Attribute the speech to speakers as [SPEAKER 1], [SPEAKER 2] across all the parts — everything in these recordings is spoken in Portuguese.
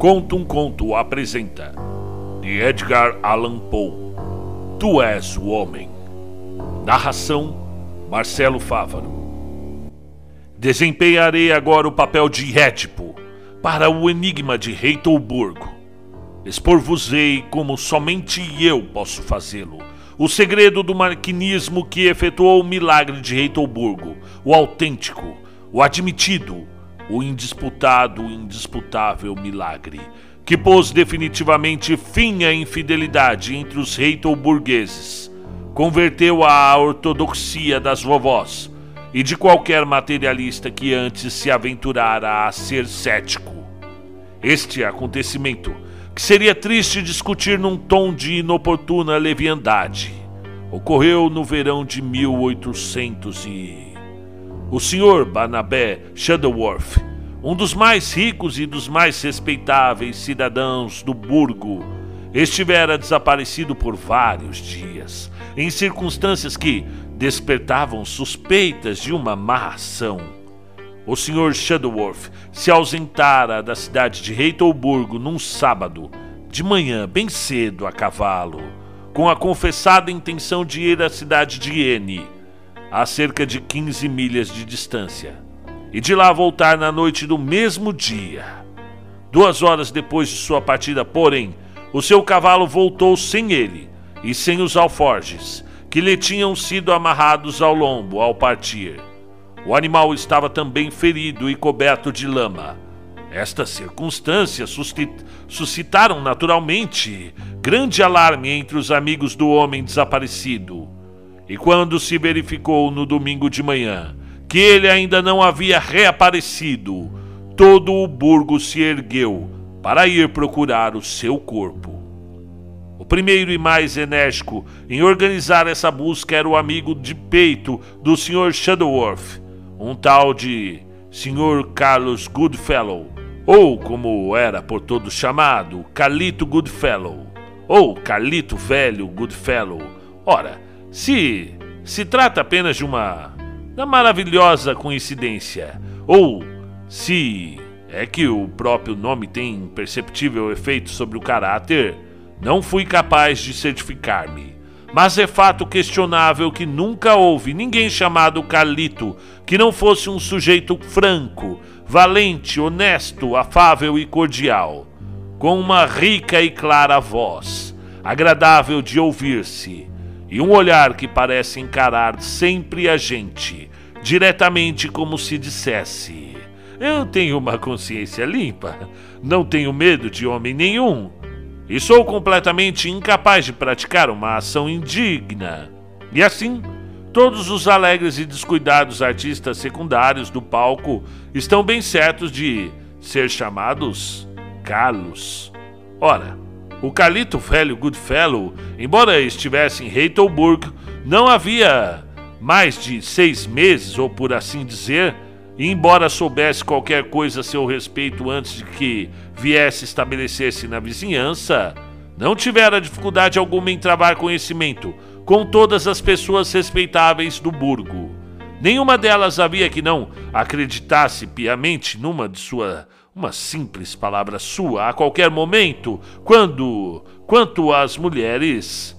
[SPEAKER 1] Conta um Conto apresenta de Edgar Allan Poe Tu és o Homem Narração Marcelo Fávaro Desempenharei agora o papel de Édipo para o enigma de Reitolburgo. Expor-vos-ei como somente eu posso fazê-lo. O segredo do maquinismo que efetuou o milagre de Reitolburgo, o autêntico, o admitido, o indisputado, indisputável milagre, que pôs definitivamente fim à infidelidade entre os reitor-burgueses, converteu a ortodoxia das vovós e de qualquer materialista que antes se aventurara a ser cético. Este acontecimento, que seria triste discutir num tom de inoportuna leviandade, ocorreu no verão de 1800 e o Sr. Barnabé Shuttleworth, um dos mais ricos e dos mais respeitáveis cidadãos do burgo, estivera desaparecido por vários dias, em circunstâncias que despertavam suspeitas de uma má ação. O Sr. Shuttleworth se ausentara da cidade de Reitolburgo num sábado, de manhã, bem cedo, a cavalo, com a confessada intenção de ir à cidade de N a cerca de 15 milhas de distância, e de lá voltar na noite do mesmo dia. Duas horas depois de sua partida, porém, o seu cavalo voltou sem ele e sem os alforjes, que lhe tinham sido amarrados ao lombo ao partir. O animal estava também ferido e coberto de lama. Estas circunstâncias suscitaram naturalmente grande alarme entre os amigos do homem desaparecido. E quando se verificou no domingo de manhã que ele ainda não havia reaparecido, todo o burgo se ergueu para ir procurar o seu corpo. O primeiro e mais enérgico em organizar essa busca era o amigo de peito do Sr. Shadowworth, um tal de Sr. Carlos Goodfellow, ou como era por todos chamado, Carlito Goodfellow, ou Carlito Velho Goodfellow. Ora, se se trata apenas de uma, uma maravilhosa coincidência, ou se é que o próprio nome tem perceptível efeito sobre o caráter, não fui capaz de certificar-me. Mas é fato questionável que nunca houve ninguém chamado Carlito que não fosse um sujeito franco, valente, honesto, afável e cordial, com uma rica e clara voz, agradável de ouvir-se, e um olhar que parece encarar sempre a gente, diretamente como se dissesse: Eu tenho uma consciência limpa, não tenho medo de homem nenhum, e sou completamente incapaz de praticar uma ação indigna. E assim, todos os alegres e descuidados artistas secundários do palco estão bem certos de ser chamados Carlos. Ora, o Carlito Velho Goodfellow, embora estivesse em Heidelberg, não havia mais de seis meses, ou por assim dizer, e embora soubesse qualquer coisa a seu respeito antes de que viesse estabelecer-se na vizinhança, não tivera dificuldade alguma em travar conhecimento com todas as pessoas respeitáveis do burgo. Nenhuma delas havia que não acreditasse piamente numa de sua uma simples palavra sua a qualquer momento, quando, quanto às mulheres,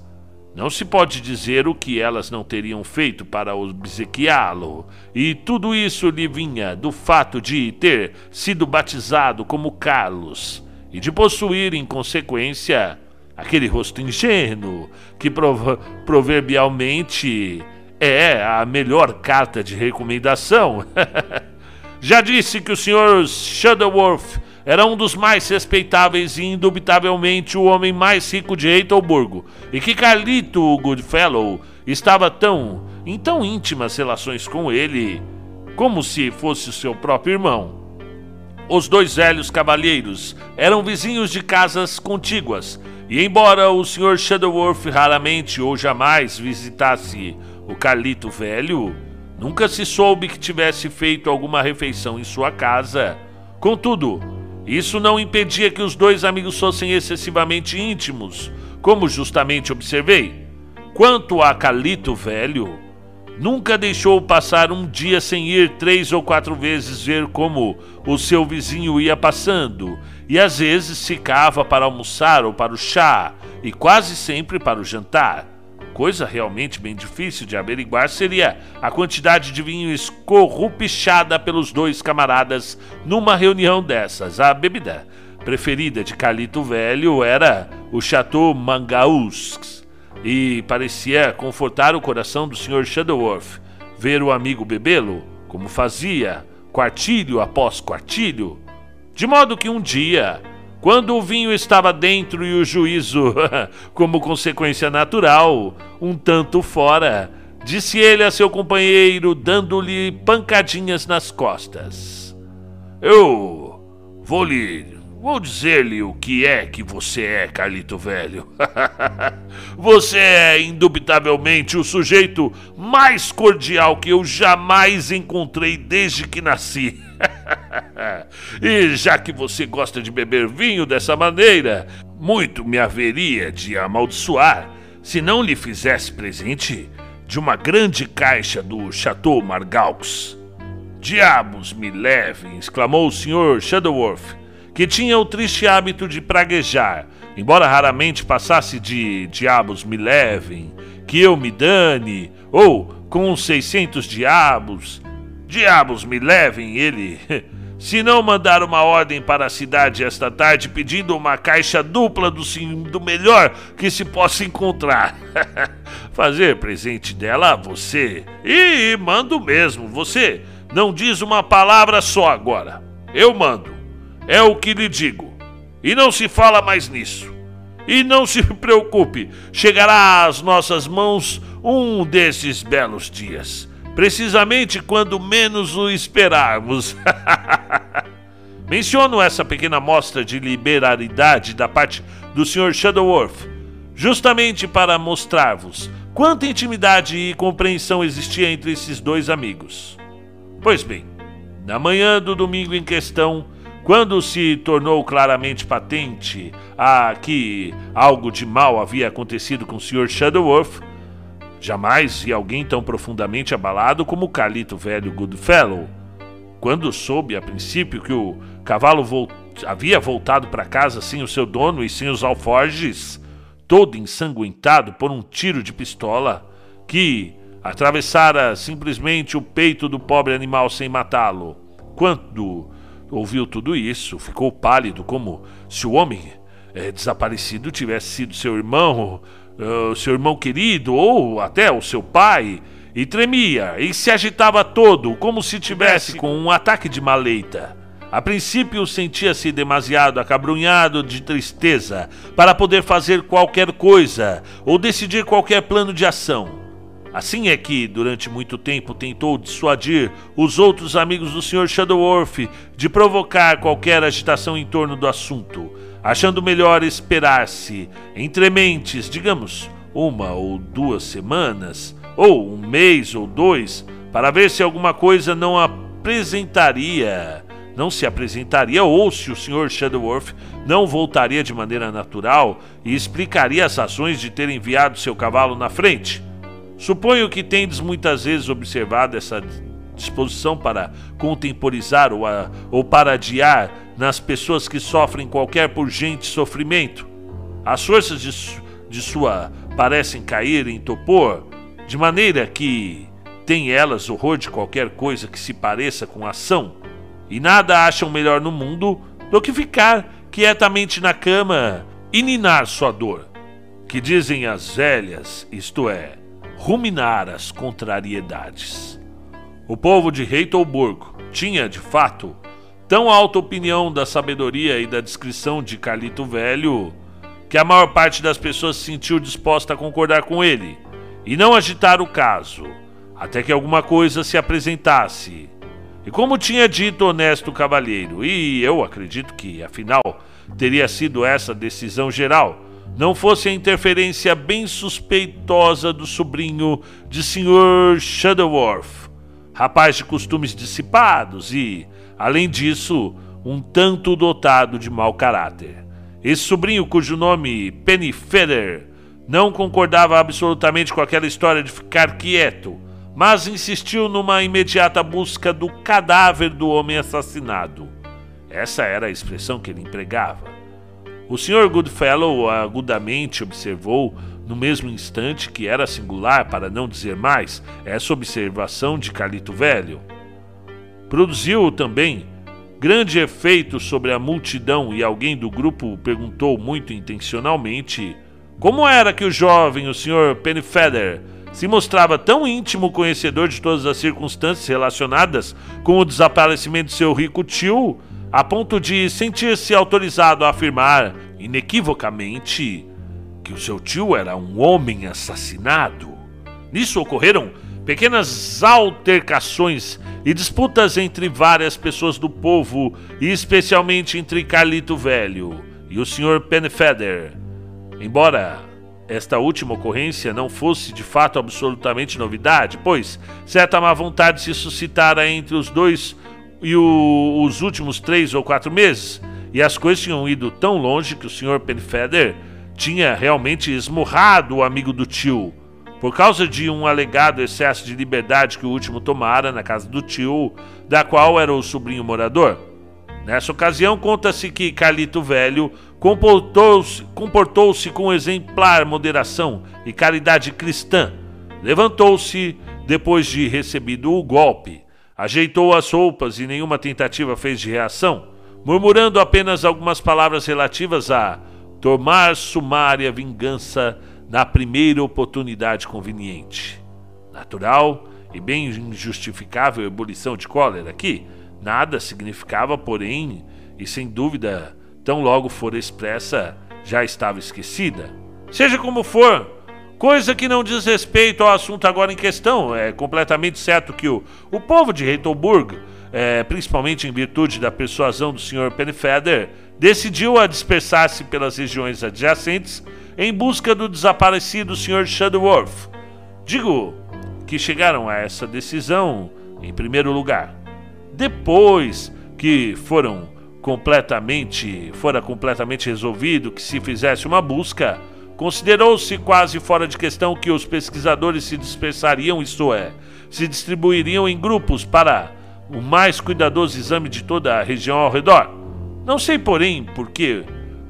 [SPEAKER 1] não se pode dizer o que elas não teriam feito para obsequiá-lo, e tudo isso lhe vinha do fato de ter sido batizado como Carlos e de possuir, em consequência, aquele rosto ingênuo que prov proverbialmente é a melhor carta de recomendação. Já disse que o Sr. Shuttleworth era um dos mais respeitáveis e indubitavelmente o homem mais rico de Heidelburgo, e que Carlito Goodfellow estava tão em tão íntimas relações com ele, como se fosse o seu próprio irmão. Os dois velhos cavalheiros eram vizinhos de casas contíguas, e embora o Sr. Shuttleworth raramente ou jamais visitasse o Carlito velho, Nunca se soube que tivesse feito alguma refeição em sua casa. Contudo, isso não impedia que os dois amigos fossem excessivamente íntimos, como justamente observei. Quanto a Calito velho, Nunca deixou passar um dia sem ir três ou quatro vezes ver como o seu vizinho ia passando, e às vezes ficava para almoçar ou para o chá, e quase sempre para o jantar. Coisa realmente bem difícil de averiguar seria a quantidade de vinho escorrupichada pelos dois camaradas numa reunião dessas. A bebida preferida de Calito Velho era o Chateau Mangaus, e parecia confortar o coração do Sr. Shadowworth ver o amigo bebê-lo, como fazia, quartilho após quartilho, de modo que um dia, quando o vinho estava dentro e o juízo, como consequência natural, um tanto fora, disse ele a seu companheiro, dando-lhe pancadinhas nas costas: Eu vou lhe Vou dizer-lhe o que é que você é, Carlito Velho. você é indubitavelmente o sujeito mais cordial que eu jamais encontrei desde que nasci. e já que você gosta de beber vinho dessa maneira, muito me haveria de amaldiçoar se não lhe fizesse presente de uma grande caixa do Chateau Margaux. Diabos me levem! exclamou o Sr. Shadowworth que tinha o triste hábito de praguejar, embora raramente passasse de diabos me levem, que eu me dane, ou com uns 600 diabos, diabos me levem, ele. Se não mandar uma ordem para a cidade esta tarde pedindo uma caixa dupla do, do melhor que se possa encontrar. Fazer presente dela a você. E mando mesmo, você não diz uma palavra só agora. Eu mando. É o que lhe digo. E não se fala mais nisso. E não se preocupe, chegará às nossas mãos um desses belos dias, precisamente quando menos o esperarmos. Menciono essa pequena mostra de liberalidade da parte do Sr. Shadowworth, justamente para mostrar-vos quanta intimidade e compreensão existia entre esses dois amigos. Pois bem, na manhã do domingo em questão, quando se tornou claramente patente a que algo de mal havia acontecido com o Sr. Shadowworth, jamais vi alguém tão profundamente abalado como o Calito velho Goodfellow. Quando soube a princípio que o cavalo havia voltado para casa sem o seu dono e sem os alforges, todo ensanguentado por um tiro de pistola, que atravessara simplesmente o peito do pobre animal sem matá-lo, quando ouviu tudo isso, ficou pálido, como se o homem é, desaparecido tivesse sido seu irmão, uh, seu irmão querido, ou até o seu pai, e tremia e se agitava todo, como se tivesse com um ataque de maleita. A princípio sentia-se demasiado acabrunhado de tristeza para poder fazer qualquer coisa ou decidir qualquer plano de ação. Assim é que, durante muito tempo, tentou dissuadir os outros amigos do Sr. Shadowworth de provocar qualquer agitação em torno do assunto, achando melhor esperar-se entre mentes, digamos, uma ou duas semanas, ou um mês ou dois, para ver se alguma coisa não apresentaria, não se apresentaria, ou se o Sr. Shadowworth não voltaria de maneira natural e explicaria as razões de ter enviado seu cavalo na frente. Suponho que tendes muitas vezes observado essa disposição para contemporizar ou, a, ou para adiar nas pessoas que sofrem qualquer purgente sofrimento. As forças de, de sua parecem cair em topor, de maneira que têm elas horror de qualquer coisa que se pareça com ação, e nada acham melhor no mundo do que ficar quietamente na cama e ninar sua dor, que dizem as velhas, isto é, ruminar as contrariedades. O povo de Reitolburgo tinha, de fato, tão alta opinião da sabedoria e da descrição de Carlito Velho que a maior parte das pessoas se sentiu disposta a concordar com ele e não agitar o caso, até que alguma coisa se apresentasse. E como tinha dito honesto cavalheiro, e eu acredito que, afinal, teria sido essa decisão geral, não fosse a interferência bem suspeitosa do sobrinho de Sr. Shadowworth, rapaz de costumes dissipados e, além disso, um tanto dotado de mau caráter. Esse sobrinho, cujo nome Penny Feather, não concordava absolutamente com aquela história de ficar quieto, mas insistiu numa imediata busca do cadáver do homem assassinado. Essa era a expressão que ele empregava. O Sr. Goodfellow agudamente observou, no mesmo instante que era singular, para não dizer mais, essa observação de Calito Velho. Produziu também grande efeito sobre a multidão e alguém do grupo perguntou muito intencionalmente como era que o jovem, o Sr. Pennyfeather, se mostrava tão íntimo conhecedor de todas as circunstâncias relacionadas com o desaparecimento de seu rico tio, a ponto de sentir-se autorizado a afirmar inequivocamente que o seu tio era um homem assassinado. Nisso ocorreram pequenas altercações e disputas entre várias pessoas do povo, e especialmente entre Carlito Velho e o Sr. Penfeather. Embora esta última ocorrência não fosse de fato absolutamente novidade, pois certa má vontade se suscitara entre os dois e o, os últimos três ou quatro meses, e as coisas tinham ido tão longe que o Sr. Penfeather tinha realmente esmurrado o amigo do tio, por causa de um alegado excesso de liberdade que o último tomara na casa do tio, da qual era o sobrinho morador. Nessa ocasião, conta-se que Carlito Velho comportou-se comportou com exemplar moderação e caridade cristã. Levantou-se depois de recebido o golpe, ajeitou as roupas e nenhuma tentativa fez de reação, murmurando apenas algumas palavras relativas a tomar sumária vingança na primeira oportunidade conveniente. Natural e bem injustificável ebulição de cólera aqui, nada significava, porém, e sem dúvida, tão logo for expressa, já estava esquecida. Seja como for, coisa que não diz respeito ao assunto agora em questão, é completamente certo que o, o povo de Reitelburg, é, principalmente em virtude da persuasão do Sr. Penfeder, decidiu a dispersar-se pelas regiões adjacentes em busca do desaparecido Sr. Shadowworth. Digo que chegaram a essa decisão em primeiro lugar. Depois que foram completamente, fora completamente resolvido que se fizesse uma busca, considerou-se quase fora de questão que os pesquisadores se dispersariam, isto é, se distribuiriam em grupos para o mais cuidadoso exame de toda a região ao redor. Não sei, porém, por que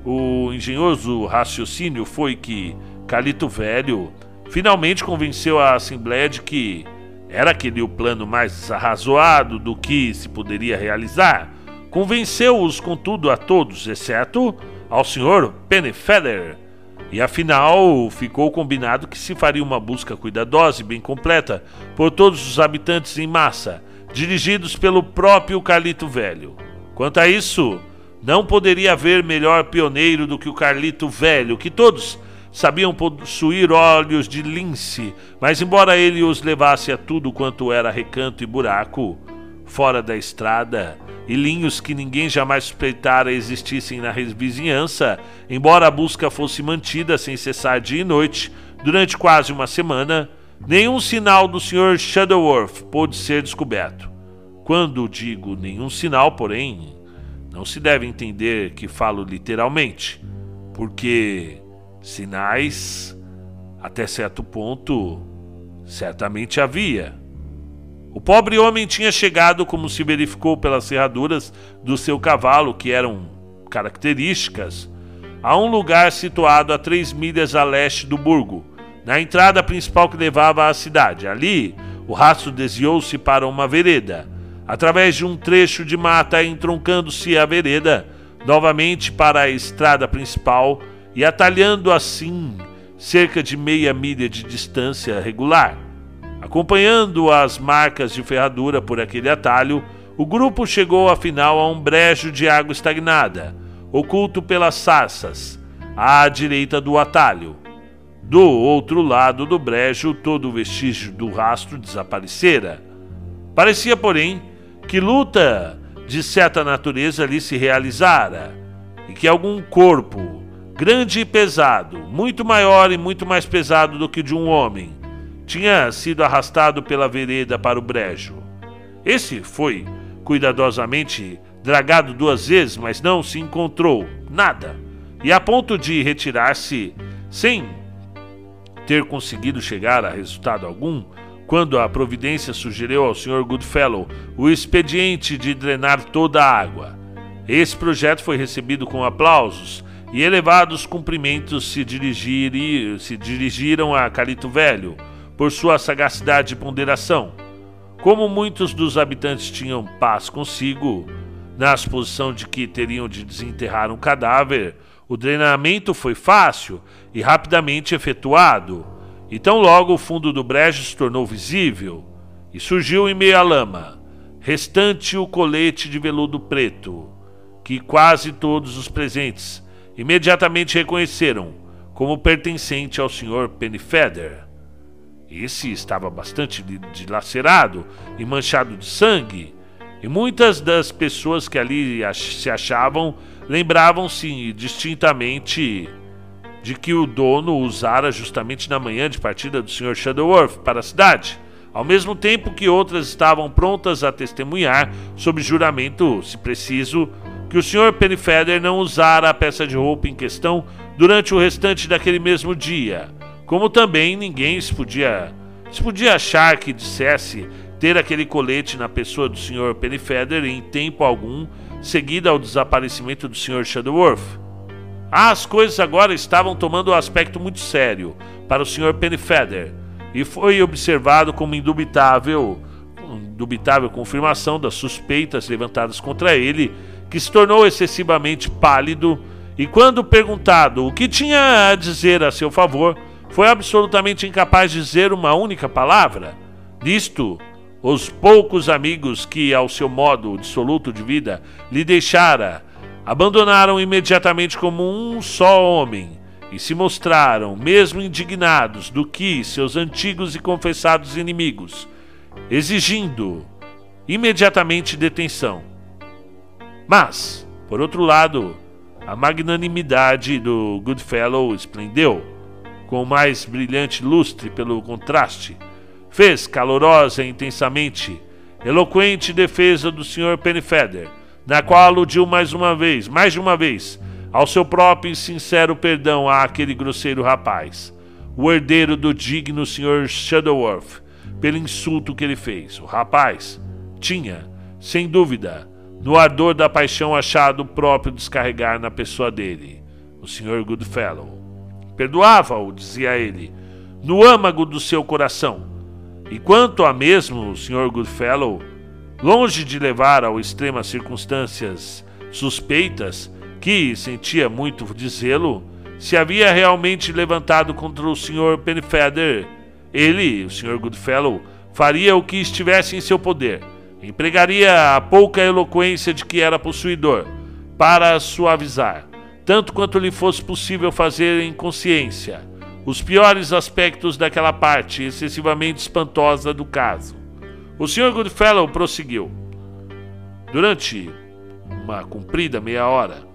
[SPEAKER 1] o engenhoso raciocínio foi que Calito Velho finalmente convenceu a Assembleia de que era aquele o plano mais arrazoado do que se poderia realizar. Convenceu-os, contudo, a todos, exceto ao Sr. Pennyfeather. E afinal, ficou combinado que se faria uma busca cuidadosa e bem completa por todos os habitantes em massa, dirigidos pelo próprio Calito Velho. Quanto a isso, não poderia haver melhor pioneiro do que o Carlito Velho, que todos sabiam possuir olhos de lince, mas embora ele os levasse a tudo quanto era recanto e buraco, fora da estrada, e linhos que ninguém jamais suspeitara existissem na vizinhança, embora a busca fosse mantida sem cessar dia e noite durante quase uma semana, nenhum sinal do Sr. Shadowworth pôde ser descoberto. Quando digo nenhum sinal, porém, não se deve entender que falo literalmente, porque sinais, até certo ponto, certamente havia. O pobre homem tinha chegado, como se verificou pelas serraduras do seu cavalo, que eram características, a um lugar situado a três milhas a leste do burgo, na entrada principal que levava à cidade. Ali, o rastro desviou-se para uma vereda através de um trecho de mata entroncando-se a vereda novamente para a estrada principal e atalhando assim cerca de meia milha de distância regular. Acompanhando as marcas de ferradura por aquele atalho, o grupo chegou afinal a um brejo de água estagnada, oculto pelas sarças, à direita do atalho. Do outro lado do brejo, todo o vestígio do rastro desaparecera. Parecia, porém, que luta de certa natureza ali se realizara, e que algum corpo, grande e pesado, muito maior e muito mais pesado do que de um homem, tinha sido arrastado pela vereda para o brejo. Esse foi cuidadosamente dragado duas vezes, mas não se encontrou nada, e a ponto de retirar-se sem ter conseguido chegar a resultado algum, quando a providência sugeriu ao Sr. Goodfellow o expediente de drenar toda a água. Esse projeto foi recebido com aplausos e elevados cumprimentos se, dirigir, se dirigiram a Calito Velho por sua sagacidade e ponderação. Como muitos dos habitantes tinham paz consigo, na suposição de que teriam de desenterrar um cadáver, o drenamento foi fácil e rapidamente efetuado. Então logo o fundo do brejo se tornou visível e surgiu em meio à lama, restante o colete de veludo preto, que quase todos os presentes imediatamente reconheceram como pertencente ao Sr. Pennyfeather. Esse estava bastante dilacerado e manchado de sangue, e muitas das pessoas que ali se achavam lembravam-se distintamente de que o dono usara justamente na manhã de partida do Sr. Shadowworth para a cidade, ao mesmo tempo que outras estavam prontas a testemunhar, sob juramento, se preciso, que o Sr. Pennyfeather não usara a peça de roupa em questão durante o restante daquele mesmo dia, como também ninguém se podia, se podia achar que dissesse ter aquele colete na pessoa do Sr. Pennyfeather em tempo algum seguida ao desaparecimento do Sr. Shadowworth. As coisas agora estavam tomando um aspecto muito sério para o Sr. Pennyfeather e foi observado como indubitável, indubitável confirmação das suspeitas levantadas contra ele, que se tornou excessivamente pálido e, quando perguntado o que tinha a dizer a seu favor, foi absolutamente incapaz de dizer uma única palavra. Nisto, os poucos amigos que, ao seu modo dissoluto de vida, lhe deixara abandonaram imediatamente como um só homem e se mostraram, mesmo indignados do que seus antigos e confessados inimigos, exigindo imediatamente detenção. Mas, por outro lado, a magnanimidade do Goodfellow esplendeu, com mais brilhante lustre pelo contraste, fez calorosa e intensamente eloquente defesa do Sr. Pennyfeather na qual aludiu mais uma vez, mais de uma vez, ao seu próprio e sincero perdão àquele grosseiro rapaz, o herdeiro do digno Sr. Shadowworth, pelo insulto que ele fez. O rapaz tinha, sem dúvida, no ardor da paixão achado próprio descarregar na pessoa dele, o Sr. Goodfellow. Perdoava-o, dizia ele, no âmago do seu coração. E quanto a mesmo o Sr. Goodfellow, Longe de levar ao extremo as circunstâncias suspeitas, que sentia muito dizê-lo, se havia realmente levantado contra o Sr. Pennyfeather, ele, o Sr. Goodfellow, faria o que estivesse em seu poder. Empregaria a pouca eloquência de que era possuidor, para suavizar, tanto quanto lhe fosse possível fazer em consciência, os piores aspectos daquela parte excessivamente espantosa do caso. O Sr. Goodfellow prosseguiu. Durante uma comprida meia hora,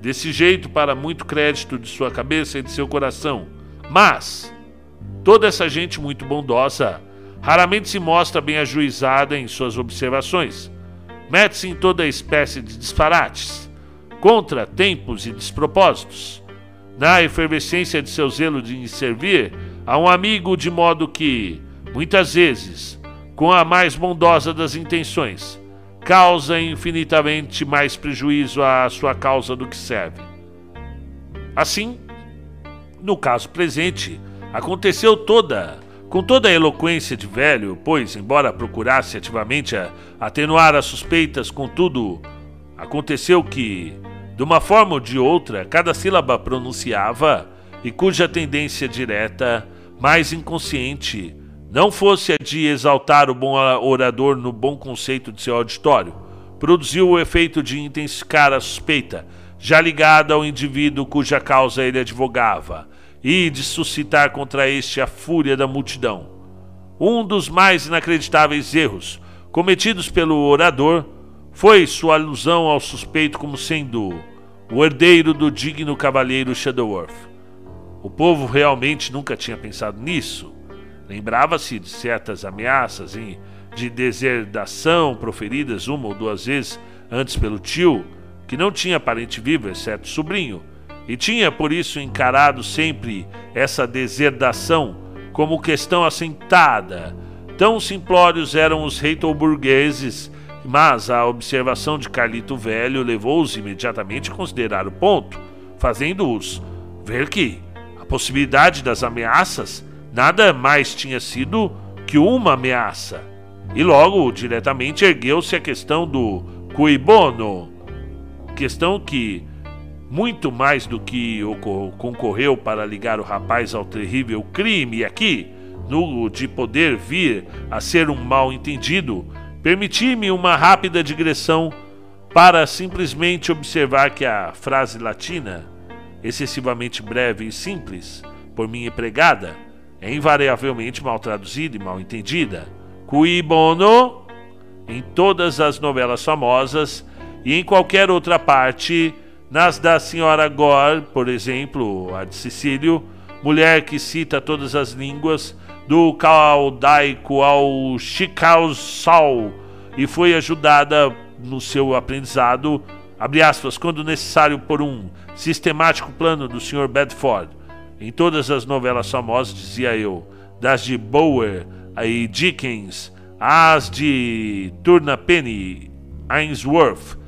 [SPEAKER 1] desse jeito para muito crédito de sua cabeça e de seu coração. Mas toda essa gente muito bondosa raramente se mostra bem ajuizada em suas observações. Mete-se em toda espécie de disparates, contra tempos e despropósitos. Na efervescência de seu zelo de servir a um amigo, de modo que, muitas vezes, com a mais bondosa das intenções, causa infinitamente mais prejuízo à sua causa do que serve. Assim, no caso presente, aconteceu toda, com toda a eloquência de velho, pois, embora procurasse ativamente atenuar as suspeitas, contudo, aconteceu que, de uma forma ou de outra, cada sílaba pronunciava e cuja tendência direta, mais inconsciente, não fosse a de exaltar o bom orador no bom conceito de seu auditório, produziu o efeito de intensificar a suspeita, já ligada ao indivíduo cuja causa ele advogava, e de suscitar contra este a fúria da multidão. Um dos mais inacreditáveis erros cometidos pelo orador foi sua alusão ao suspeito como sendo o herdeiro do digno cavalheiro Shadowworth. O povo realmente nunca tinha pensado nisso. Lembrava-se de certas ameaças de deserdação proferidas uma ou duas vezes antes pelo tio, que não tinha parente vivo, exceto sobrinho, e tinha por isso encarado sempre essa deserdação como questão assentada Tão simplórios eram os reitoburgueses, mas a observação de Carlito Velho levou-os imediatamente a considerar o ponto, fazendo-os ver que a possibilidade das ameaças nada mais tinha sido que uma ameaça. E logo, diretamente, ergueu-se a questão do cui bono, questão que, muito mais do que concorreu para ligar o rapaz ao terrível crime aqui, no de poder vir a ser um mal entendido, permiti-me uma rápida digressão para simplesmente observar que a frase latina, excessivamente breve e simples, por mim empregada, é invariavelmente mal traduzida e mal entendida. Cui bono, em todas as novelas famosas e em qualquer outra parte, nas da Senhora Gore, por exemplo, a de Sicílio, mulher que cita todas as línguas, do caldaico ao chicausal e foi ajudada no seu aprendizado, abre aspas, quando necessário por um sistemático plano do Sr. Bedford em todas as novelas famosas, dizia eu, das de Bower e Dickens, as de Turnapenny, Ainsworth,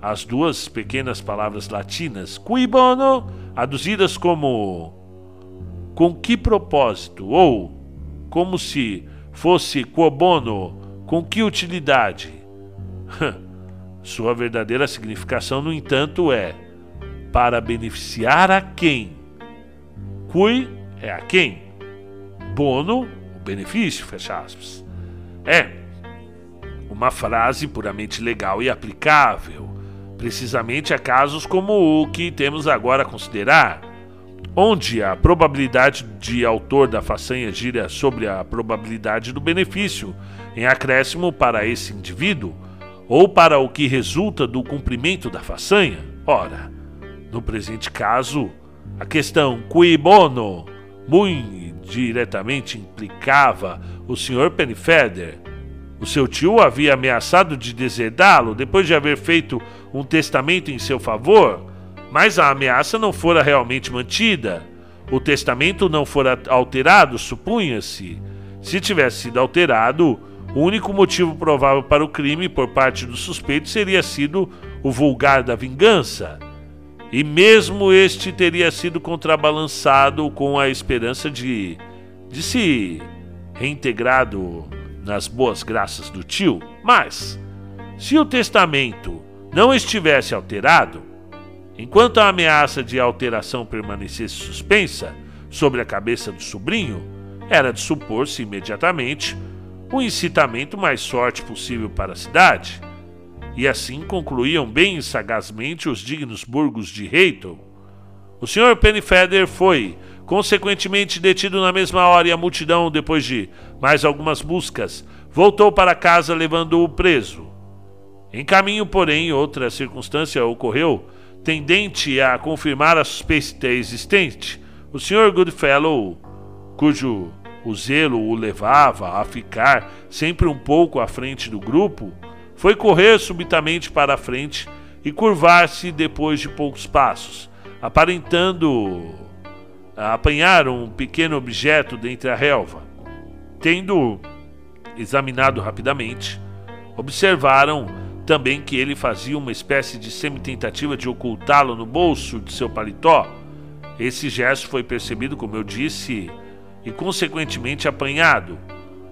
[SPEAKER 1] as duas pequenas palavras latinas, cui bono, traduzidas como com que propósito ou como se fosse quo bono, com que utilidade? Sua verdadeira significação, no entanto, é para beneficiar a quem? Cui é a quem? Bono, o benefício, fecha aspas. É uma frase puramente legal e aplicável, precisamente a casos como o que temos agora a considerar, onde a probabilidade de autor da façanha gira sobre a probabilidade do benefício em acréscimo para esse indivíduo ou para o que resulta do cumprimento da façanha. Ora, no presente caso, a questão cui bono muito diretamente implicava o Sr. Pennyfeather. O seu tio havia ameaçado de deserdá-lo depois de haver feito um testamento em seu favor, mas a ameaça não fora realmente mantida. O testamento não fora alterado, supunha-se. Se tivesse sido alterado, o único motivo provável para o crime por parte do suspeito seria sido o vulgar da vingança e mesmo este teria sido contrabalançado com a esperança de, de se reintegrado nas boas graças do tio. Mas, se o testamento não estivesse alterado, enquanto a ameaça de alteração permanecesse suspensa sobre a cabeça do sobrinho, era de supor-se imediatamente o incitamento mais forte possível para a cidade e assim concluíam bem sagazmente os dignos burgos de Reiton. O Sr. Pennyfeather foi, consequentemente, detido na mesma hora e a multidão, depois de mais algumas buscas, voltou para casa levando-o preso. Em caminho, porém, outra circunstância ocorreu, tendente a confirmar a suspeita existente. O Sr. Goodfellow, cujo o zelo o levava a ficar sempre um pouco à frente do grupo, foi correr subitamente para a frente e curvar-se depois de poucos passos, aparentando apanhar um pequeno objeto dentre a relva. Tendo examinado rapidamente, observaram também que ele fazia uma espécie de semi-tentativa de ocultá-lo no bolso de seu paletó. Esse gesto foi percebido, como eu disse, e consequentemente apanhado,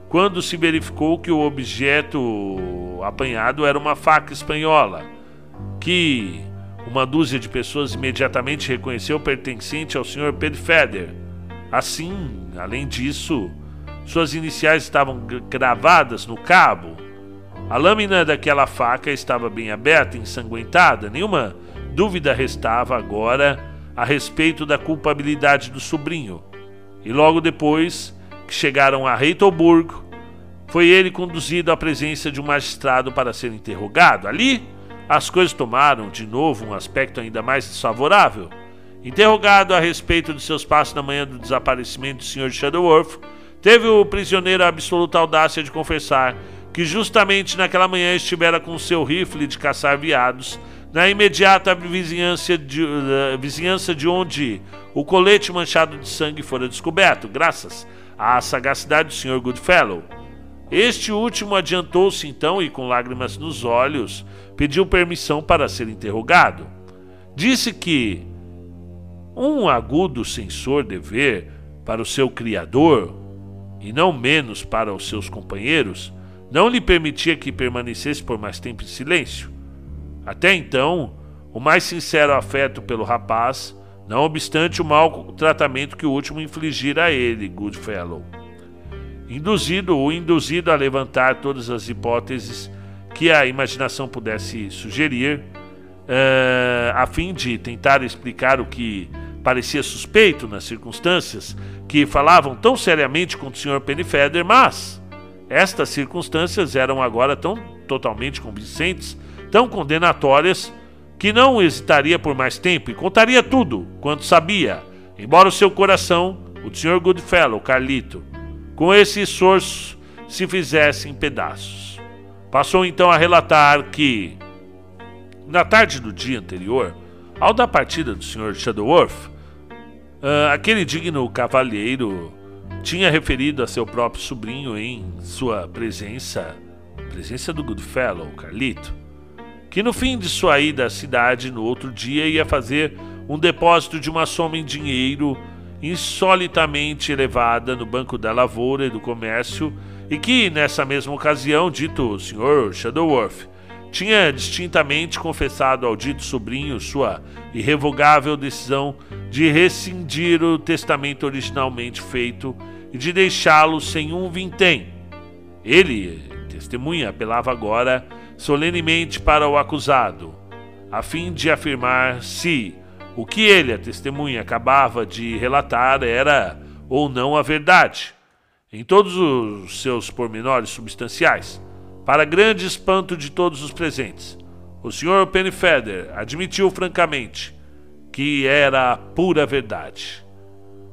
[SPEAKER 1] quando se verificou que o objeto apanhado era uma faca espanhola, que uma dúzia de pessoas imediatamente reconheceu pertencente ao Sr. Pedfeder. Assim, além disso, suas iniciais estavam gravadas no cabo. A lâmina daquela faca estava bem aberta, ensanguentada. Nenhuma dúvida restava agora a respeito da culpabilidade do sobrinho. E logo depois que chegaram a Reitoburgo, foi ele conduzido à presença de um magistrado para ser interrogado. Ali, as coisas tomaram de novo um aspecto ainda mais desfavorável. Interrogado a respeito de seus passos na manhã do desaparecimento do Sr. Shadowworth, teve o prisioneiro a absoluta audácia de confessar que justamente naquela manhã estivera com seu rifle de caçar veados na imediata vizinhança de, uh, vizinhança de onde o colete manchado de sangue fora descoberto, graças à sagacidade do Sr. Goodfellow. Este último adiantou-se então e, com lágrimas nos olhos, pediu permissão para ser interrogado. Disse que um agudo sensor dever para o seu criador, e não menos para os seus companheiros, não lhe permitia que permanecesse por mais tempo em silêncio. Até então, o mais sincero afeto pelo rapaz, não obstante o mau tratamento que o último infligira a ele, Goodfellow. Induzido ou induzido a levantar todas as hipóteses que a imaginação pudesse sugerir, uh, a fim de tentar explicar o que parecia suspeito nas circunstâncias que falavam tão seriamente com o Sr. Pennyfeather, mas estas circunstâncias eram agora tão totalmente convincentes, tão condenatórias, que não hesitaria por mais tempo e contaria tudo quanto sabia, embora o seu coração, o Sr. Goodfellow, Carlito, com esse esforço se fizesse em pedaços. Passou então a relatar que, na tarde do dia anterior, ao da partida do Sr. Shadowworth, uh, aquele digno cavalheiro tinha referido a seu próprio sobrinho em sua presença, presença do Goodfellow, Carlito, que no fim de sua ida à cidade no outro dia ia fazer um depósito de uma soma em dinheiro insolitamente elevada no Banco da Lavoura e do Comércio e que, nessa mesma ocasião, dito Sr. Shadowworth tinha distintamente confessado ao dito sobrinho sua irrevogável decisão de rescindir o testamento originalmente feito de deixá-lo sem um vintém. Ele, testemunha, apelava agora solenemente para o acusado, a fim de afirmar se o que ele, a testemunha, acabava de relatar era ou não a verdade, em todos os seus pormenores substanciais. Para grande espanto de todos os presentes, o Sr. Pennyfeather admitiu francamente que era a pura verdade.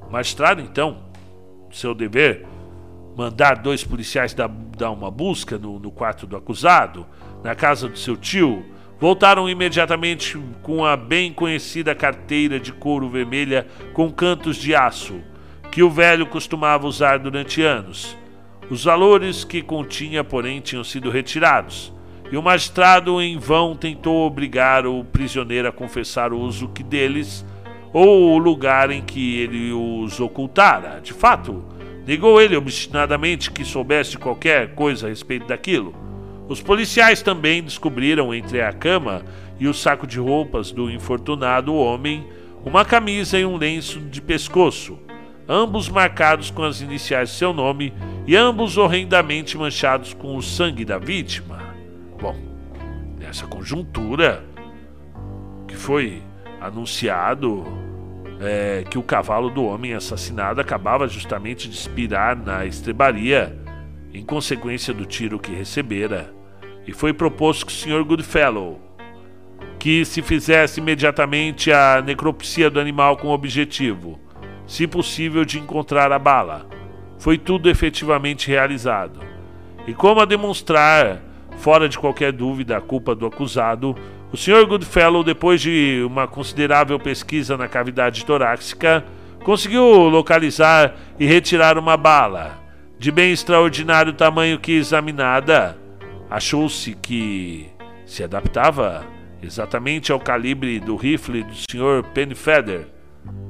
[SPEAKER 1] O magistrado, então, seu dever, mandar dois policiais dar, dar uma busca no, no quarto do acusado, na casa do seu tio, voltaram imediatamente com a bem conhecida carteira de couro vermelha com cantos de aço, que o velho costumava usar durante anos. Os valores que continha, porém, tinham sido retirados, e o magistrado em vão tentou obrigar o prisioneiro a confessar o uso que deles ou o lugar em que ele os ocultara. De fato, negou ele obstinadamente que soubesse qualquer coisa a respeito daquilo. Os policiais também descobriram entre a cama e o saco de roupas do infortunado homem uma camisa e um lenço de pescoço, ambos marcados com as iniciais de seu nome e ambos horrendamente manchados com o sangue da vítima. Bom, nessa conjuntura que foi anunciado é, que o cavalo do homem assassinado acabava justamente de expirar na estrebaria em consequência do tiro que recebera, e foi proposto que o Sr. Goodfellow que se fizesse imediatamente a necropsia do animal com o objetivo, se possível, de encontrar a bala foi tudo efetivamente realizado. E como a demonstrar, fora de qualquer dúvida, a culpa do acusado, o Sr. Goodfellow, depois de uma considerável pesquisa na cavidade torácica, conseguiu localizar e retirar uma bala, de bem extraordinário tamanho que examinada, achou-se que se adaptava exatamente ao calibre do rifle do Sr. Pennyfeather,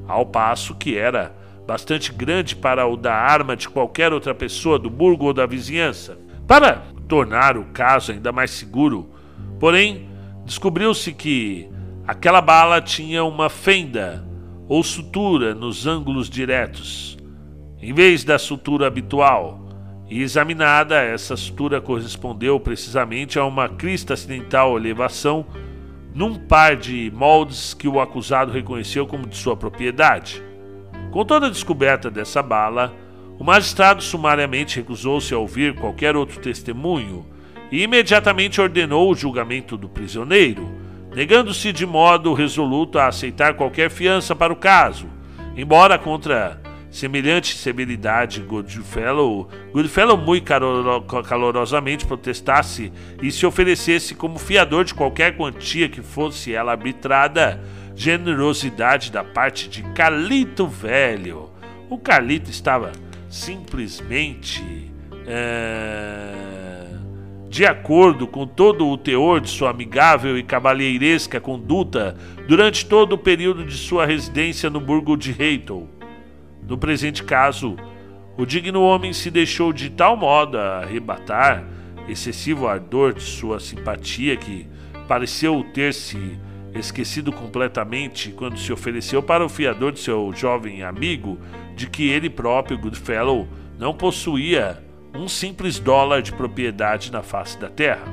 [SPEAKER 1] ao passo que era bastante grande para o da arma de qualquer outra pessoa do burgo ou da vizinhança. Para tornar o caso ainda mais seguro, porém, descobriu-se que aquela bala tinha uma fenda ou sutura nos ângulos diretos, em vez da sutura habitual. E examinada, essa sutura correspondeu precisamente a uma crista acidental elevação num par de moldes que o acusado reconheceu como de sua propriedade. Com toda a descoberta dessa bala, o magistrado sumariamente recusou-se a ouvir qualquer outro testemunho e imediatamente ordenou o julgamento do prisioneiro, negando-se de modo resoluto a aceitar qualquer fiança para o caso, embora contra semelhante severidade Goodfellow, Goodfellow muito calorosamente protestasse e se oferecesse como fiador de qualquer quantia que fosse ela arbitrada generosidade da parte de Carlito Velho. O Carlito estava simplesmente é, de acordo com todo o teor de sua amigável e cavalheiresca conduta durante todo o período de sua residência no burgo de Heitel. No presente caso, o digno homem se deixou de tal modo arrebatar excessivo ardor de sua simpatia que pareceu ter se esquecido completamente quando se ofereceu para o fiador de seu jovem amigo de que ele próprio, Goodfellow, não possuía um simples dólar de propriedade na face da terra.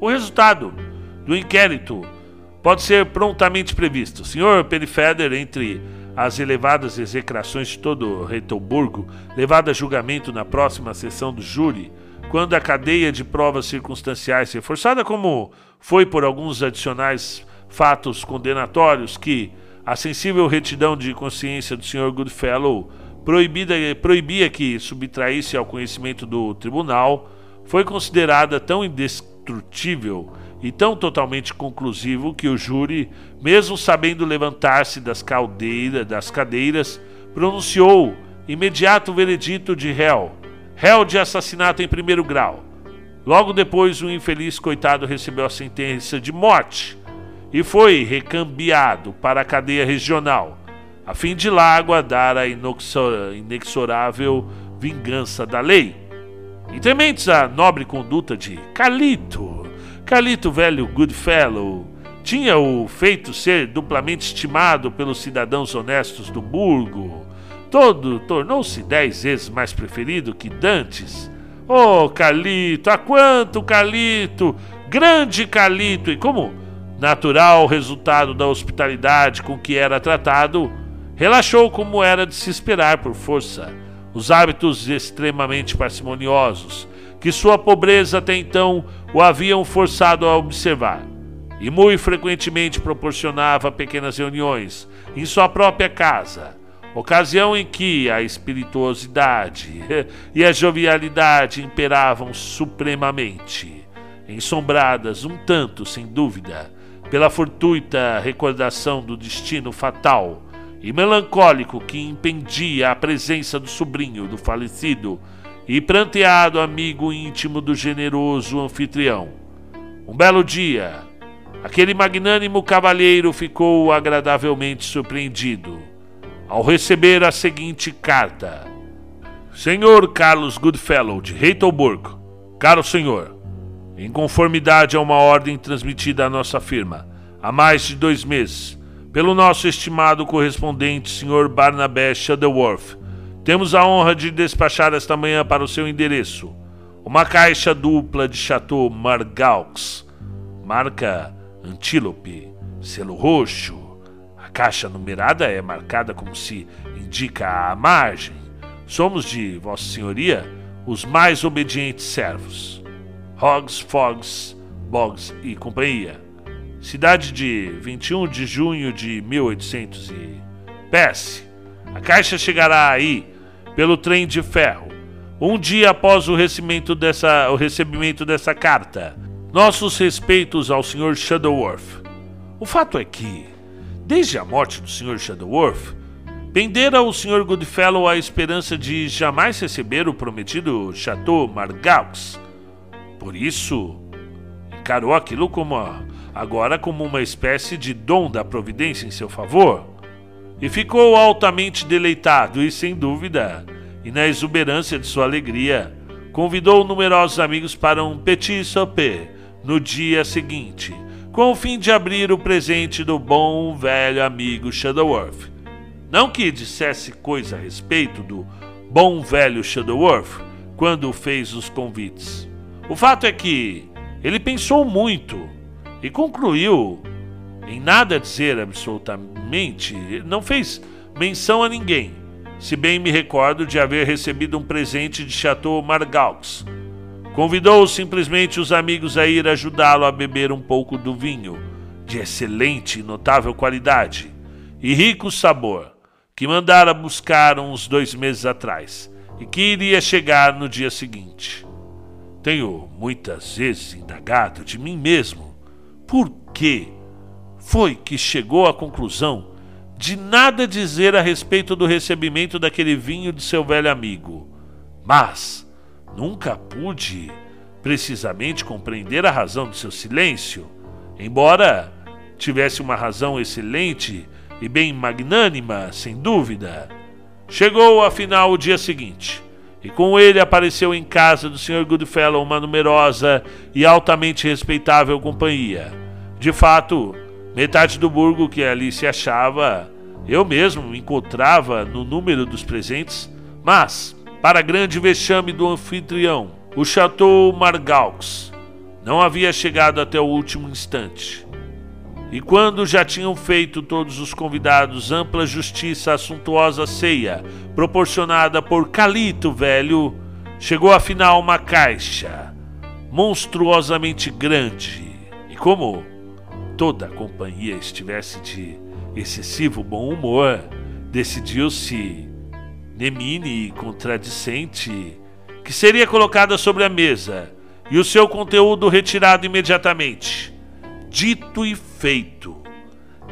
[SPEAKER 1] O resultado do inquérito pode ser prontamente previsto. Sr. Perifeder, entre as elevadas execrações de todo Reitelburgo, levado a julgamento na próxima sessão do júri, quando a cadeia de provas circunstanciais reforçada como foi por alguns adicionais fatos condenatórios que a sensível retidão de consciência do Sr. Goodfellow proibida, proibia que subtraísse ao conhecimento do tribunal, foi considerada tão indestrutível e tão totalmente conclusivo que o júri, mesmo sabendo levantar-se das, das cadeiras, pronunciou imediato veredito de réu, réu de assassinato em primeiro grau. Logo depois, o infeliz coitado recebeu a sentença de morte e foi recambiado para a cadeia regional, a fim de lá aguardar a inexorável vingança da lei. E tementes a nobre conduta de Calito, Calito, velho Goodfellow, tinha o feito ser duplamente estimado pelos cidadãos honestos do burgo. Todo tornou-se dez vezes mais preferido que Dantes. Oh, Calito, a quanto Calito! Grande Calito! E como natural resultado da hospitalidade com que era tratado, relaxou como era de se esperar por força os hábitos extremamente parcimoniosos que sua pobreza até então o haviam forçado a observar, e muito frequentemente proporcionava pequenas reuniões em sua própria casa, ocasião em que a espirituosidade e a jovialidade imperavam supremamente, ensombradas um tanto, sem dúvida, pela fortuita recordação do destino fatal e melancólico que impedia a presença do sobrinho do falecido e pranteado amigo íntimo do generoso anfitrião. Um belo dia, aquele magnânimo cavalheiro ficou agradavelmente surpreendido ao receber a seguinte carta: Senhor Carlos Goodfellow de Heidelberg, caro senhor, em conformidade a uma ordem transmitida à nossa firma há mais de dois meses pelo nosso estimado correspondente, Sr. Barnabé Shuttleworth. Temos a honra de despachar esta manhã para o seu endereço uma caixa dupla de Chateau Margaux, marca Antílope, selo roxo. A caixa numerada é marcada como se indica à margem. Somos de Vossa Senhoria os mais obedientes servos. Hogs, Fogs, Boggs e companhia. Cidade de 21 de junho de 1800 e... PS. A caixa chegará aí pelo trem de ferro, um dia após o recebimento dessa, o recebimento dessa carta. Nossos respeitos ao Sr. Shadowworth. O fato é que, desde a morte do Sr. Shadowworth, pendera o Sr. Goodfellow a esperança de jamais receber o prometido Chateau Margaux. Por isso, encarou aquilo como a agora como uma espécie de dom da providência em seu favor. E ficou altamente deleitado e, sem dúvida, e na exuberância de sua alegria, convidou numerosos amigos para um petit souper no dia seguinte, com o fim de abrir o presente do bom velho amigo Shadowworth. Não que dissesse coisa a respeito do bom velho Shadowworth quando fez os convites. O fato é que ele pensou muito e concluiu em nada dizer absolutamente, não fez menção a ninguém, se bem me recordo de haver recebido um presente de Chateau Margaux. Convidou simplesmente os amigos a ir ajudá-lo a beber um pouco do vinho, de excelente e notável qualidade e rico sabor, que mandara buscar uns dois meses atrás e que iria chegar no dia seguinte. Tenho muitas vezes indagado de mim mesmo por que foi que chegou à conclusão de nada dizer a respeito do recebimento daquele vinho de seu velho amigo. Mas nunca pude precisamente compreender a razão do seu silêncio, embora tivesse uma razão excelente e bem magnânima, sem dúvida. Chegou afinal o dia seguinte, e com ele apareceu em casa do Sr. Goodfellow uma numerosa e altamente respeitável companhia. De fato, metade do burgo que ali se achava, eu mesmo me encontrava no número dos presentes, mas, para grande vexame do anfitrião, o Chateau Margaux não havia chegado até o último instante. E quando já tinham feito todos os convidados ampla justiça à suntuosa ceia proporcionada por Calito Velho, chegou afinal uma caixa monstruosamente grande. E como toda a companhia estivesse de excessivo bom humor, decidiu-se, Nemine contradicente, que seria colocada sobre a mesa e o seu conteúdo retirado imediatamente. Dito e feito.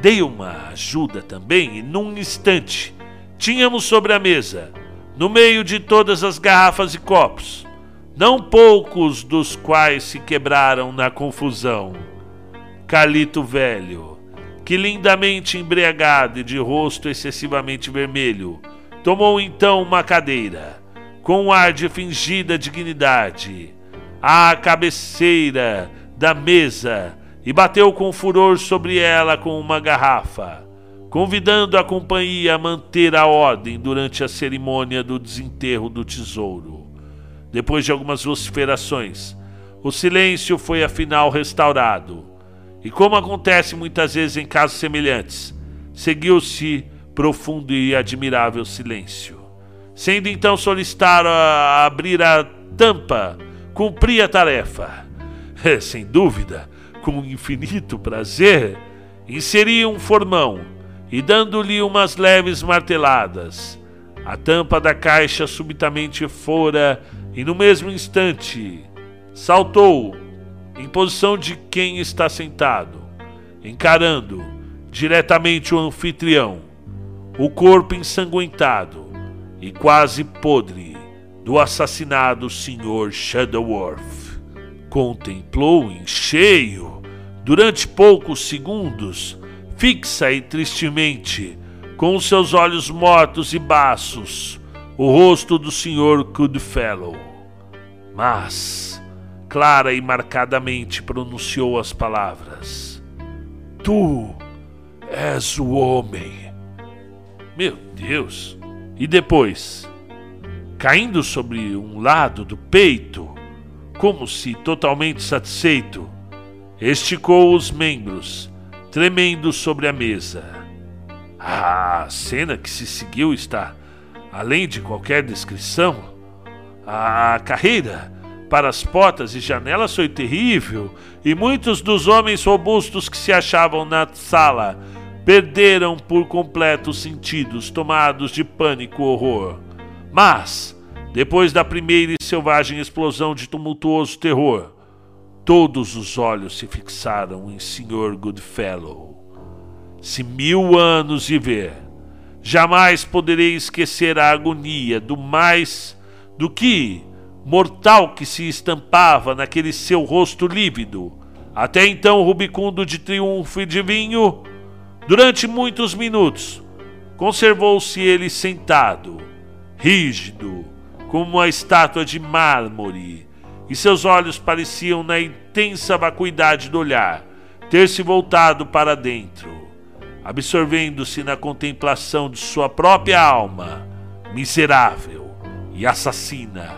[SPEAKER 1] Dei uma ajuda também e num instante tínhamos sobre a mesa, no meio de todas as garrafas e copos, não poucos dos quais se quebraram na confusão. Calito velho, que lindamente embriagado e de rosto excessivamente vermelho, tomou então uma cadeira, com um ar de fingida dignidade, à cabeceira da mesa e bateu com furor sobre ela com uma garrafa, convidando a companhia a manter a ordem durante a cerimônia do desenterro do tesouro. Depois de algumas vociferações, o silêncio foi afinal restaurado, e como acontece muitas vezes em casos semelhantes, seguiu-se profundo e admirável silêncio. Sendo então solicitar a abrir a tampa, cumpri a tarefa. Sem dúvida, com infinito prazer, inseri um formão e, dando-lhe umas leves marteladas, a tampa da caixa subitamente fora e, no mesmo instante, saltou em posição de quem está sentado, encarando diretamente o anfitrião, o corpo ensanguentado e quase podre do assassinado Sr. Shadowworth. Contemplou em cheio durante poucos segundos, fixa e tristemente, com seus olhos mortos e baços, o rosto do Sr. Goodfellow. Mas, clara e marcadamente pronunciou as palavras: Tu és o homem. Meu Deus! E depois, caindo sobre um lado do peito, como se totalmente satisfeito, esticou os membros, tremendo sobre a mesa. A cena que se seguiu está além de qualquer descrição. A carreira para as portas e janelas foi terrível, e muitos dos homens robustos que se achavam na sala perderam por completo os sentidos, tomados de pânico horror. Mas, depois da primeira e selvagem explosão de tumultuoso terror, Todos os olhos se fixaram em Sr. Goodfellow. Se mil anos viver, jamais poderei esquecer a agonia do mais do que mortal que se estampava naquele seu rosto lívido, até então rubicundo de triunfo e de vinho. Durante muitos minutos, conservou-se ele sentado, rígido, como uma estátua de mármore, e seus olhos pareciam, na intensa vacuidade do olhar, ter se voltado para dentro, absorvendo-se na contemplação de sua própria alma, miserável e assassina.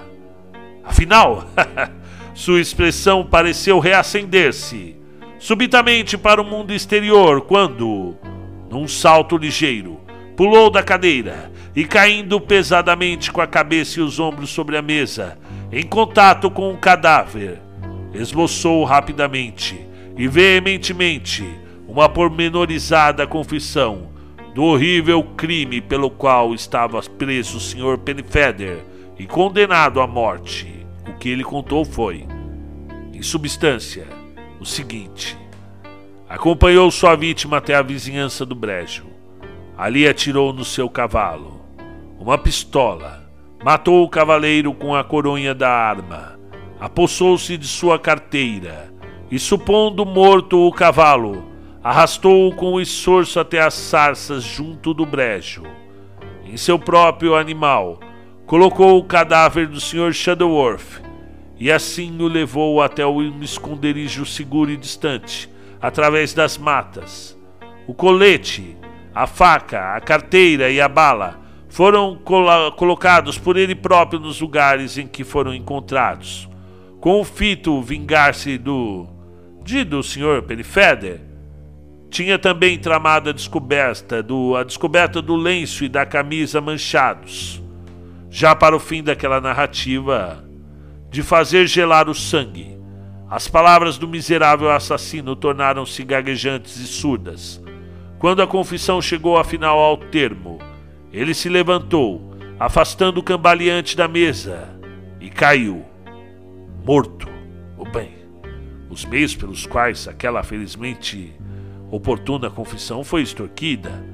[SPEAKER 1] Afinal, sua expressão pareceu reacender-se subitamente para o mundo exterior quando, num salto ligeiro, pulou da cadeira e, caindo pesadamente com a cabeça e os ombros sobre a mesa, em contato com o cadáver, esboçou rapidamente e veementemente uma pormenorizada confissão do horrível crime pelo qual estava preso o Sr. Pennyfeather e condenado à morte. O que ele contou foi, em substância, o seguinte: acompanhou sua vítima até a vizinhança do brejo. Ali atirou no seu cavalo uma pistola Matou o cavaleiro com a coronha da arma, apossou-se de sua carteira e, supondo morto o cavalo, arrastou-o com o esforço até as sarças junto do brejo. Em seu próprio animal, colocou o cadáver do Sr. Shadowworth e assim o levou até um esconderijo seguro e distante, através das matas. O colete, a faca, a carteira e a bala foram colo colocados por ele próprio nos lugares em que foram encontrados. Com o fito vingar-se do do Sr. Pennyfeather, tinha também tramado a descoberta do a descoberta do lenço e da camisa manchados. Já para o fim daquela narrativa de fazer gelar o sangue, as palavras do miserável assassino tornaram-se gaguejantes e surdas. Quando a confissão chegou afinal ao termo, ele se levantou, afastando o cambaleante da mesa, e caiu, morto. O bem, os meios pelos quais aquela felizmente oportuna confissão foi extorquida,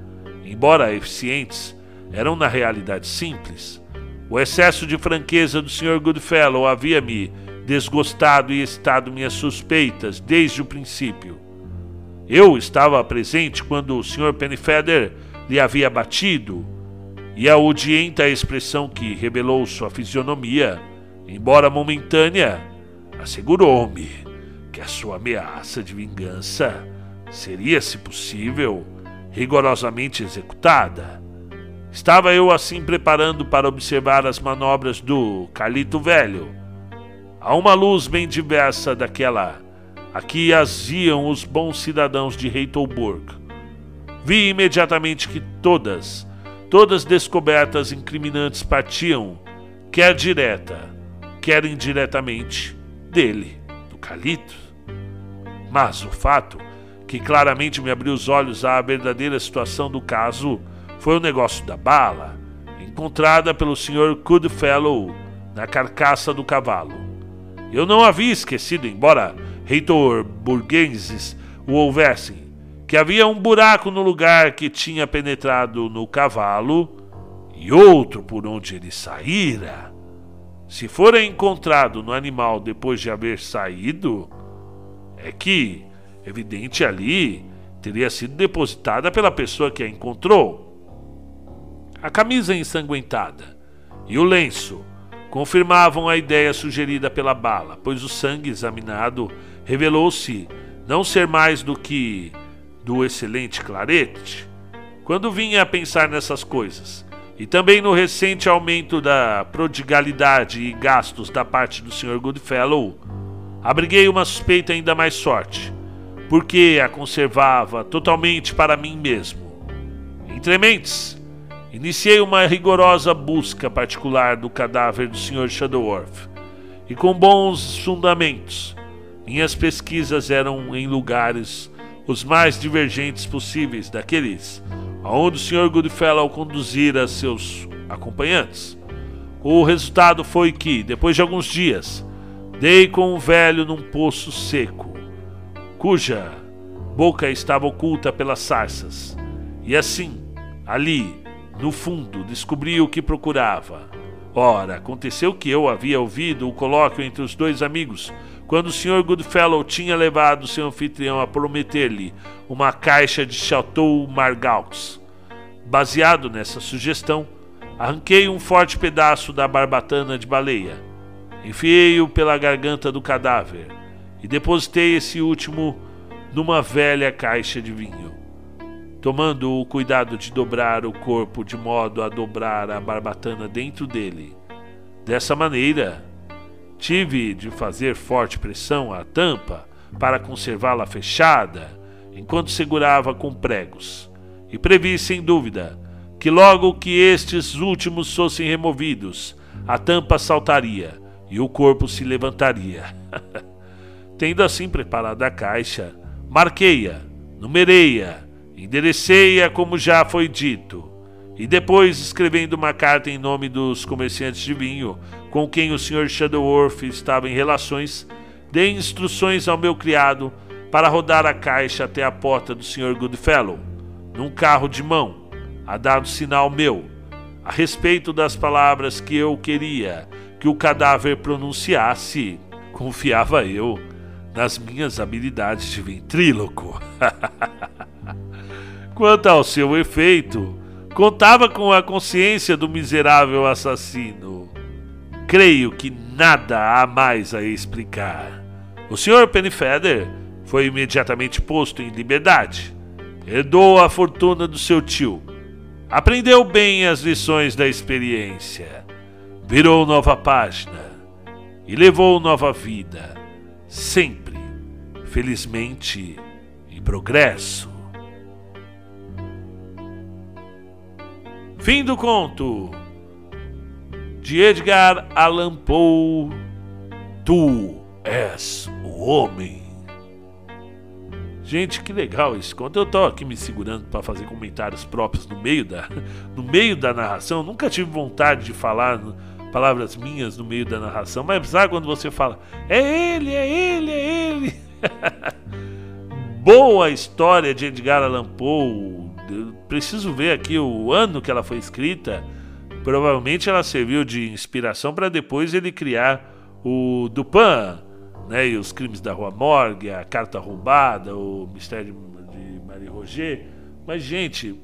[SPEAKER 1] embora eficientes, eram na realidade simples. O excesso de franqueza do Sr. Goodfellow havia me desgostado e excitado minhas suspeitas desde o princípio. Eu estava presente quando o Sr. Pennyfeather lhe havia batido e a odienta expressão que revelou sua fisionomia, embora momentânea, assegurou-me que a sua ameaça de vingança seria, se possível, rigorosamente executada. Estava eu assim preparando para observar as manobras do Calito Velho, a uma luz bem diversa daquela a que aziam os bons cidadãos de Reitelburg. Vi imediatamente que todas Todas descobertas incriminantes partiam, quer direta, quer indiretamente, dele, do Calito. Mas o fato que claramente me abriu os olhos à verdadeira situação do caso foi o negócio da bala, encontrada pelo Sr. Goodfellow na carcaça do cavalo. Eu não havia esquecido, embora reitor burgueses o houvessem, que havia um buraco no lugar que tinha penetrado no cavalo e outro por onde ele saíra. Se for encontrado no animal depois de haver saído, é que, evidente ali, teria sido depositada pela pessoa que a encontrou. A camisa ensanguentada e o lenço confirmavam a ideia sugerida pela bala, pois o sangue examinado revelou-se não ser mais do que do excelente Clarete, quando vinha a pensar nessas coisas, e também no recente aumento da prodigalidade e gastos da parte do Sr. Goodfellow, abriguei uma suspeita ainda mais forte, porque a conservava totalmente para mim mesmo. Entre mentes, iniciei uma rigorosa busca particular do cadáver do Sr. Shadowworth, e com bons fundamentos, minhas pesquisas eram em lugares os mais divergentes possíveis daqueles aonde o Sr. Goodfellow conduzira seus acompanhantes. O resultado foi que, depois de alguns dias, dei com um velho num poço seco, cuja boca estava oculta pelas sarças, e assim, ali, no fundo, descobri o que procurava. Ora, aconteceu que eu havia ouvido o colóquio entre os dois amigos quando o Sr. Goodfellow tinha levado seu anfitrião a prometer-lhe uma caixa de Chateau Margaux. Baseado nessa sugestão, arranquei um forte pedaço da barbatana de baleia, enfiei-o pela garganta do cadáver e depositei esse último numa velha caixa de vinho, tomando o cuidado de dobrar o corpo de modo a dobrar a barbatana dentro dele. Dessa maneira, Tive de fazer forte pressão à tampa para conservá-la fechada enquanto segurava com pregos, e previ sem dúvida que logo que estes últimos fossem removidos, a tampa saltaria e o corpo se levantaria. Tendo assim preparada a caixa, marquei-a, numerei-a, enderecei-a como já foi dito e depois, escrevendo uma carta em nome dos comerciantes de vinho, com quem o Sr. Shadowworth estava em relações, dei instruções ao meu criado para rodar a caixa até a porta do Sr. Goodfellow, num carro de mão, a dado sinal meu, a respeito das palavras que eu queria que o cadáver pronunciasse, confiava eu nas minhas habilidades de ventríloco. Quanto ao seu efeito, contava com a consciência do miserável assassino. Creio que nada há mais a explicar. O Sr. Pennyfeather foi imediatamente posto em liberdade. Herdou a fortuna do seu tio. Aprendeu bem as lições da experiência. Virou nova página e levou nova vida, sempre, felizmente, em progresso. Fim do conto de Edgar Allan Poe. Tu és o homem. Gente, que legal isso. Quando eu tô aqui me segurando para fazer comentários próprios no meio da, no meio da narração, nunca tive vontade de falar palavras minhas no meio da narração, mas sabe quando você fala, é ele, é ele, é ele. Boa história de Edgar Allan Poe. Preciso ver aqui o ano que ela foi escrita. Provavelmente ela serviu de inspiração para depois ele criar o Dupin, né, e os crimes da Rua Morgue, a carta roubada, o mistério de Marie Roger. Mas, gente,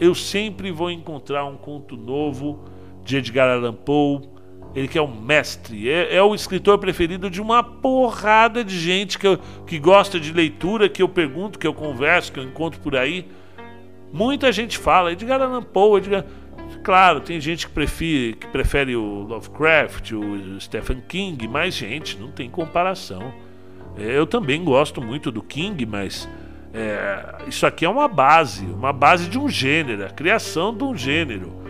[SPEAKER 1] eu sempre vou encontrar um conto novo de Edgar Allan Poe. Ele que é um mestre, é, é, o escritor preferido de uma porrada de gente que, eu, que gosta de leitura, que eu pergunto, que eu converso, que eu encontro por aí. Muita gente fala, Edgar Allan Poe, Edgar... Claro, tem gente que prefere, que prefere o Lovecraft, o Stephen King, mas, gente, não tem comparação. É, eu também gosto muito do King, mas é, isso aqui é uma base, uma base de um gênero, a criação de um gênero.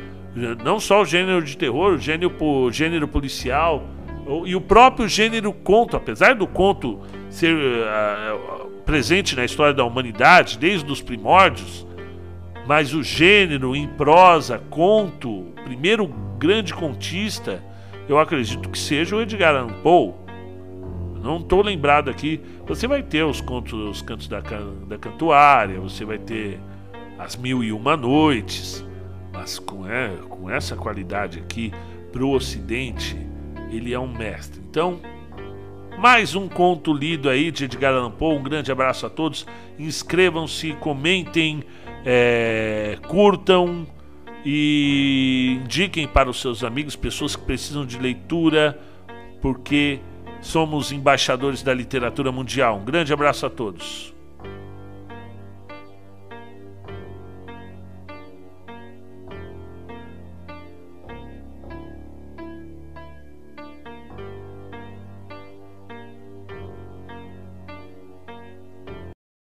[SPEAKER 1] Não só o gênero de terror, o gênero, o gênero policial e o próprio gênero conto, apesar do conto ser uh, presente na história da humanidade desde os primórdios, mas o gênero em prosa, conto, primeiro grande contista, eu acredito que seja o Edgar Allan Poe. Não estou lembrado aqui. Você vai ter os contos, os cantos da, da cantuária, você vai ter as mil e uma noites, mas com, é, com essa qualidade aqui para o Ocidente, ele é um mestre. Então, mais um conto lido aí de Edgar Allan Poe. Um grande abraço a todos. Inscrevam-se, comentem é, curtam e indiquem para os seus amigos, pessoas que precisam de leitura, porque somos embaixadores da literatura mundial. Um grande abraço a todos.